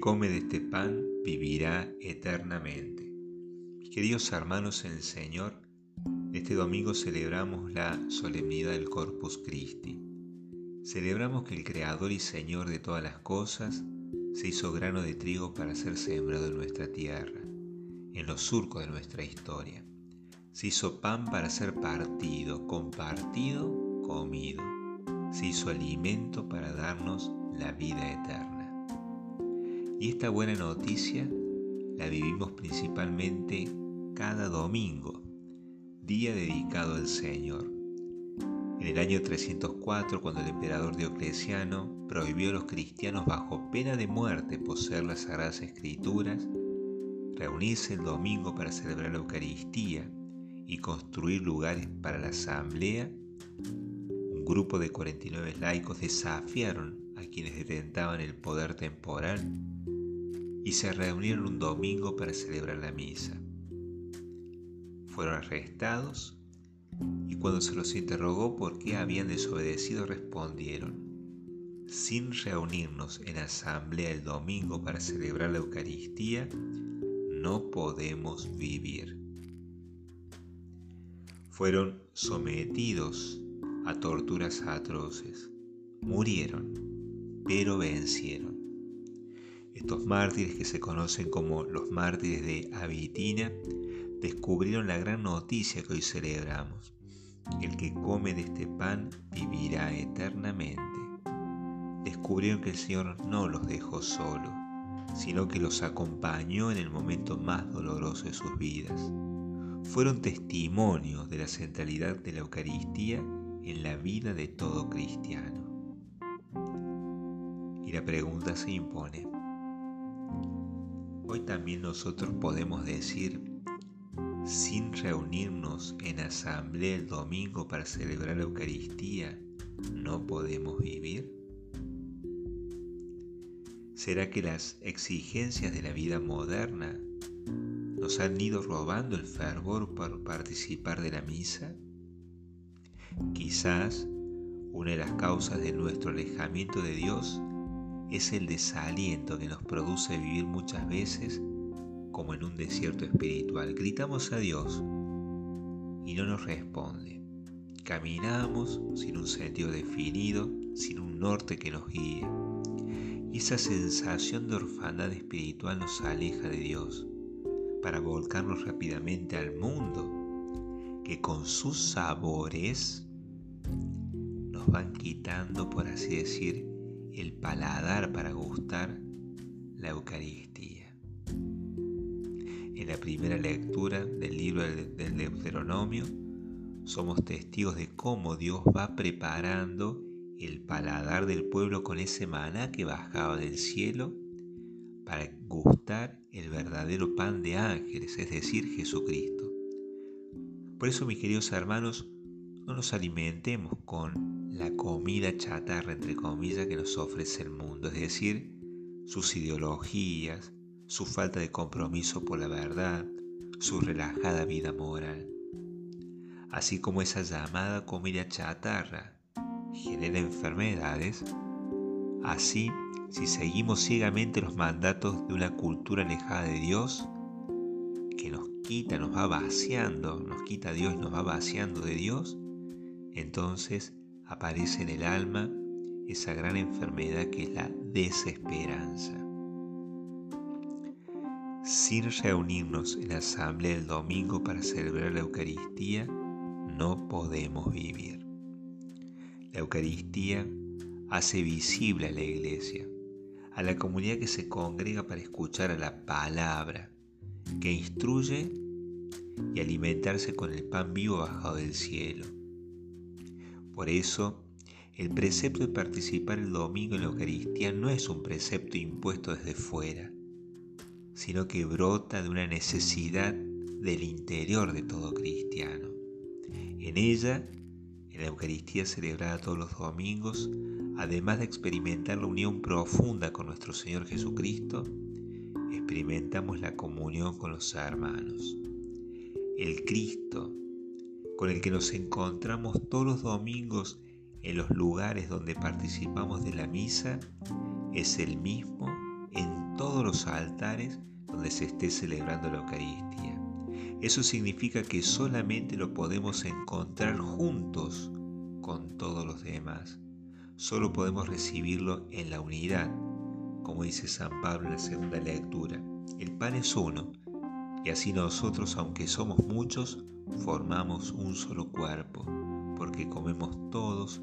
come de este pan vivirá eternamente. Queridos hermanos en el Señor, este domingo celebramos la solemnidad del Corpus Christi. Celebramos que el Creador y Señor de todas las cosas se hizo grano de trigo para ser sembrado en nuestra tierra, en los surcos de nuestra historia. Se hizo pan para ser partido, compartido, comido. Se hizo alimento para darnos la vida eterna. Y esta buena noticia la vivimos principalmente cada domingo, día dedicado al Señor. En el año 304, cuando el emperador Diocleciano prohibió a los cristianos bajo pena de muerte poseer las Sagradas Escrituras, reunirse el domingo para celebrar la Eucaristía y construir lugares para la asamblea, un grupo de 49 laicos desafiaron a quienes detentaban el poder temporal y se reunieron un domingo para celebrar la misa. Fueron arrestados y cuando se los interrogó por qué habían desobedecido respondieron, sin reunirnos en asamblea el domingo para celebrar la Eucaristía, no podemos vivir. Fueron sometidos a torturas atroces, murieron, pero vencieron. Estos mártires que se conocen como los mártires de Abitina descubrieron la gran noticia que hoy celebramos. El que come de este pan vivirá eternamente. Descubrieron que el Señor no los dejó solos, sino que los acompañó en el momento más doloroso de sus vidas. Fueron testimonios de la centralidad de la Eucaristía en la vida de todo cristiano. Y la pregunta se impone, Hoy también nosotros podemos decir, sin reunirnos en asamblea el domingo para celebrar la Eucaristía, no podemos vivir. ¿Será que las exigencias de la vida moderna nos han ido robando el fervor por participar de la misa? Quizás una de las causas de nuestro alejamiento de Dios es el desaliento que nos produce vivir muchas veces como en un desierto espiritual. Gritamos a Dios y no nos responde. Caminamos sin un sentido definido, sin un norte que nos guíe. Y esa sensación de orfandad espiritual nos aleja de Dios para volcarnos rápidamente al mundo que con sus sabores nos van quitando, por así decir, el paladar para gustar la Eucaristía. En la primera lectura del libro del Deuteronomio somos testigos de cómo Dios va preparando el paladar del pueblo con ese maná que bajaba del cielo para gustar el verdadero pan de ángeles, es decir, Jesucristo. Por eso, mis queridos hermanos, no nos alimentemos con la comida chatarra, entre comillas, que nos ofrece el mundo, es decir, sus ideologías, su falta de compromiso por la verdad, su relajada vida moral. Así como esa llamada comida chatarra genera enfermedades, así, si seguimos ciegamente los mandatos de una cultura alejada de Dios, que nos quita, nos va vaciando, nos quita Dios nos va vaciando de Dios, entonces aparece en el alma esa gran enfermedad que es la desesperanza. Sin reunirnos en la asamblea el domingo para celebrar la Eucaristía, no podemos vivir. La Eucaristía hace visible a la iglesia, a la comunidad que se congrega para escuchar a la palabra, que instruye y alimentarse con el pan vivo bajado del cielo por eso, el precepto de participar el domingo en la Eucaristía no es un precepto impuesto desde fuera, sino que brota de una necesidad del interior de todo cristiano. En ella, en la Eucaristía celebrada todos los domingos, además de experimentar la unión profunda con nuestro Señor Jesucristo, experimentamos la comunión con los hermanos. El Cristo, con el que nos encontramos todos los domingos en los lugares donde participamos de la misa es el mismo en todos los altares donde se esté celebrando la Eucaristía. Eso significa que solamente lo podemos encontrar juntos con todos los demás. Solo podemos recibirlo en la unidad, como dice San Pablo en la segunda lectura. El pan es uno, y así nosotros, aunque somos muchos, formamos un solo cuerpo, porque comemos todos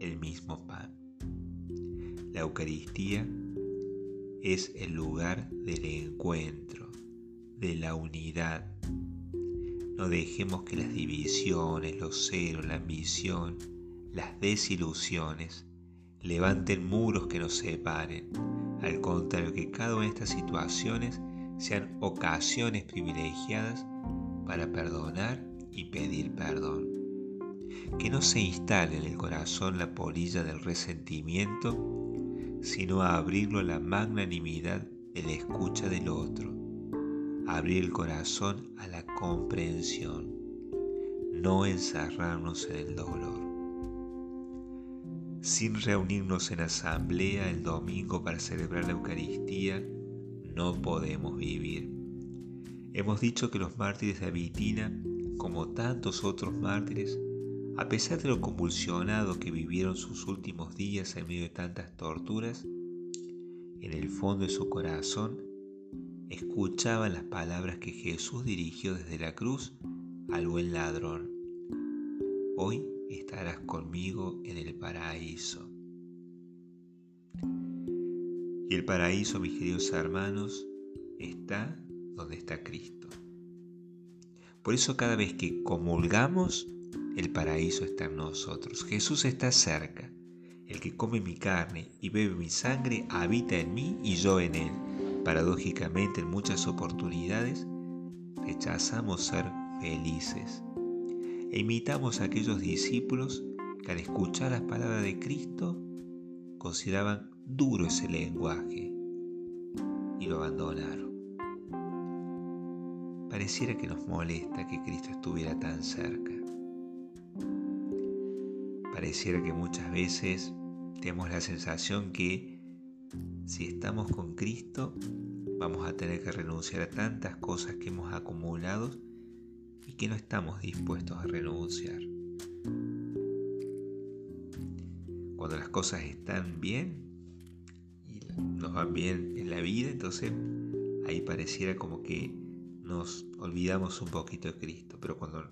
el mismo pan. La Eucaristía es el lugar del encuentro, de la unidad. No dejemos que las divisiones, los celos, la ambición, las desilusiones levanten muros que nos separen. Al contrario, que cada una de estas situaciones sean ocasiones privilegiadas para perdonar y pedir perdón. Que no se instale en el corazón la polilla del resentimiento, sino a abrirlo a la magnanimidad de la escucha del otro. Abrir el corazón a la comprensión, no encerrarnos en el dolor. Sin reunirnos en asamblea el domingo para celebrar la Eucaristía, no podemos vivir. Hemos dicho que los mártires de Abitina, como tantos otros mártires, a pesar de lo convulsionado que vivieron sus últimos días en medio de tantas torturas, en el fondo de su corazón escuchaban las palabras que Jesús dirigió desde la cruz al buen ladrón. Hoy estarás conmigo en el paraíso. Y el paraíso, mis queridos hermanos, está donde está Cristo. Por eso cada vez que comulgamos, el paraíso está en nosotros. Jesús está cerca. El que come mi carne y bebe mi sangre habita en mí y yo en él. Paradójicamente, en muchas oportunidades, rechazamos ser felices e imitamos a aquellos discípulos que al escuchar las palabras de Cristo consideraban duro ese lenguaje y lo abandonaron. Pareciera que nos molesta que Cristo estuviera tan cerca. Pareciera que muchas veces tenemos la sensación que si estamos con Cristo vamos a tener que renunciar a tantas cosas que hemos acumulado y que no estamos dispuestos a renunciar. Cuando las cosas están bien nos van bien en la vida, entonces ahí pareciera como que nos olvidamos un poquito de Cristo, pero cuando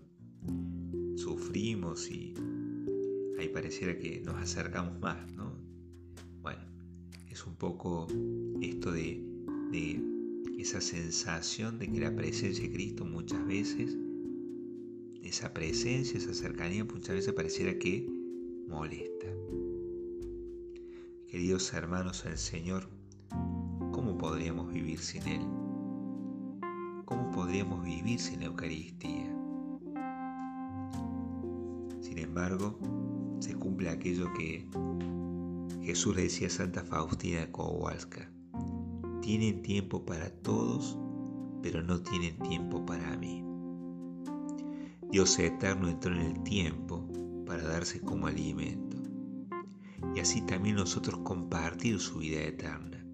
sufrimos y ahí pareciera que nos acercamos más, ¿no? Bueno, es un poco esto de, de esa sensación de que la presencia de Cristo muchas veces esa presencia, esa cercanía muchas veces pareciera que molesta. Queridos hermanos del Señor, ¿cómo podríamos vivir sin Él? ¿Cómo podríamos vivir sin la Eucaristía? Sin embargo, se cumple aquello que Jesús le decía a Santa Faustina Kowalska. Tienen tiempo para todos, pero no tienen tiempo para mí. Dios eterno entró en el tiempo para darse como alimento y así también nosotros compartir su vida eterna.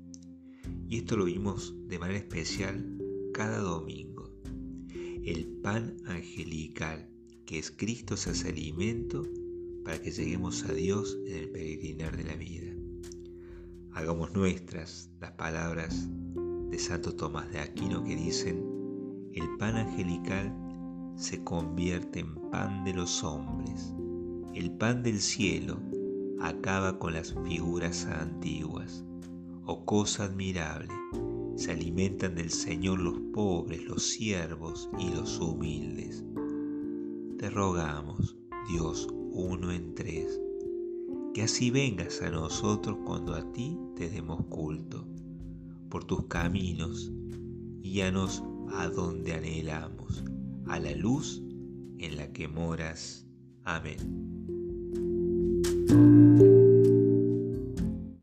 Y esto lo vimos de manera especial cada domingo. El pan angelical, que es Cristo, se hace alimento para que lleguemos a Dios en el peregrinar de la vida. Hagamos nuestras las palabras de Santo Tomás de Aquino que dicen, el pan angelical se convierte en pan de los hombres. El pan del cielo acaba con las figuras antiguas. Oh cosa admirable, se alimentan del Señor los pobres, los siervos y los humildes. Te rogamos, Dios uno en tres, que así vengas a nosotros cuando a ti te demos culto, por tus caminos, guíanos a donde anhelamos a la luz en la que moras. Amén. Thank you.